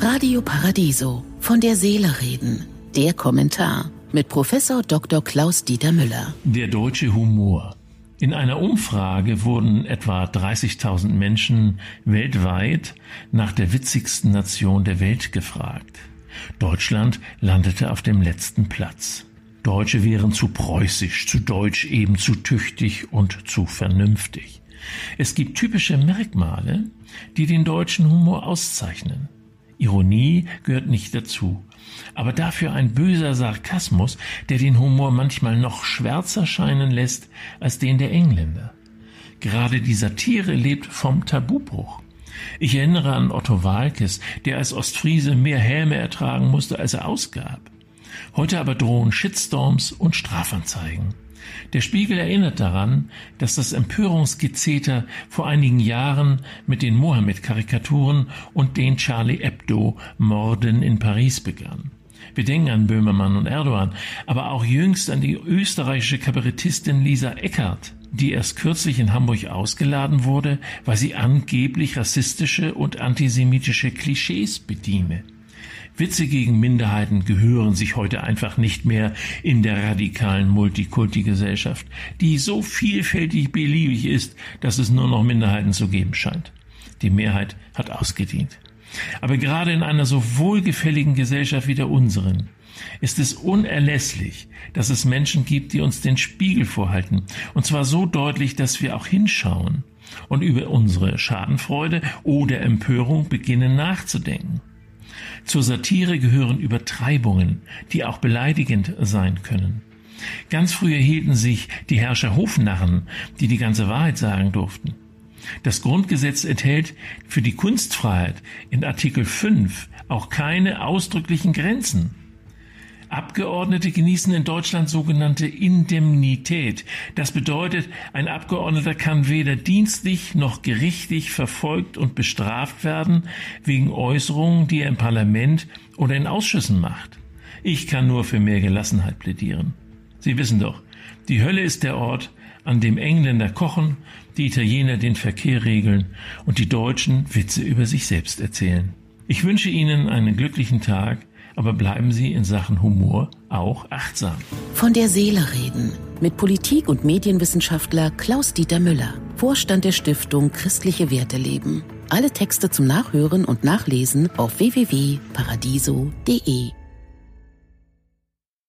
Radio Paradiso. Von der Seele reden. Der Kommentar mit Professor Dr. Klaus Dieter Müller. Der deutsche Humor. In einer Umfrage wurden etwa 30.000 Menschen weltweit nach der witzigsten Nation der Welt gefragt. Deutschland landete auf dem letzten Platz. Deutsche wären zu preußisch, zu deutsch eben zu tüchtig und zu vernünftig. Es gibt typische Merkmale, die den deutschen Humor auszeichnen. Ironie gehört nicht dazu, aber dafür ein böser Sarkasmus, der den Humor manchmal noch schwärzer scheinen lässt als den der Engländer. Gerade die Satire lebt vom Tabubruch. Ich erinnere an Otto Walkes, der als Ostfriese mehr Häme ertragen musste, als er ausgab. Heute aber drohen Shitstorms und Strafanzeigen. Der Spiegel erinnert daran, dass das Empörungsgezeter vor einigen Jahren mit den Mohammed-Karikaturen und den Charlie Hebdo-Morden in Paris begann. Wir denken an Böhmermann und Erdogan, aber auch jüngst an die österreichische Kabarettistin Lisa Eckert, die erst kürzlich in Hamburg ausgeladen wurde, weil sie angeblich rassistische und antisemitische Klischees bediene. Witze gegen Minderheiten gehören sich heute einfach nicht mehr in der radikalen Multikulti-Gesellschaft, die so vielfältig beliebig ist, dass es nur noch Minderheiten zu geben scheint. Die Mehrheit hat ausgedient. Aber gerade in einer so wohlgefälligen Gesellschaft wie der unseren ist es unerlässlich, dass es Menschen gibt, die uns den Spiegel vorhalten, und zwar so deutlich, dass wir auch hinschauen und über unsere Schadenfreude oder Empörung beginnen nachzudenken. Zur Satire gehören Übertreibungen, die auch beleidigend sein können. Ganz früher hielten sich die Herrscher Hofnarren, die die ganze Wahrheit sagen durften. Das Grundgesetz enthält für die Kunstfreiheit in Artikel 5 auch keine ausdrücklichen Grenzen. Abgeordnete genießen in Deutschland sogenannte Indemnität. Das bedeutet, ein Abgeordneter kann weder dienstlich noch gerichtlich verfolgt und bestraft werden wegen Äußerungen, die er im Parlament oder in Ausschüssen macht. Ich kann nur für mehr Gelassenheit plädieren. Sie wissen doch, die Hölle ist der Ort, an dem Engländer kochen, die Italiener den Verkehr regeln und die Deutschen Witze über sich selbst erzählen. Ich wünsche Ihnen einen glücklichen Tag aber bleiben Sie in Sachen Humor auch achtsam. Von der Seele reden mit Politik- und Medienwissenschaftler Klaus-Dieter Müller, Vorstand der Stiftung Christliche Werte leben. Alle Texte zum Nachhören und Nachlesen auf www.paradiso.de.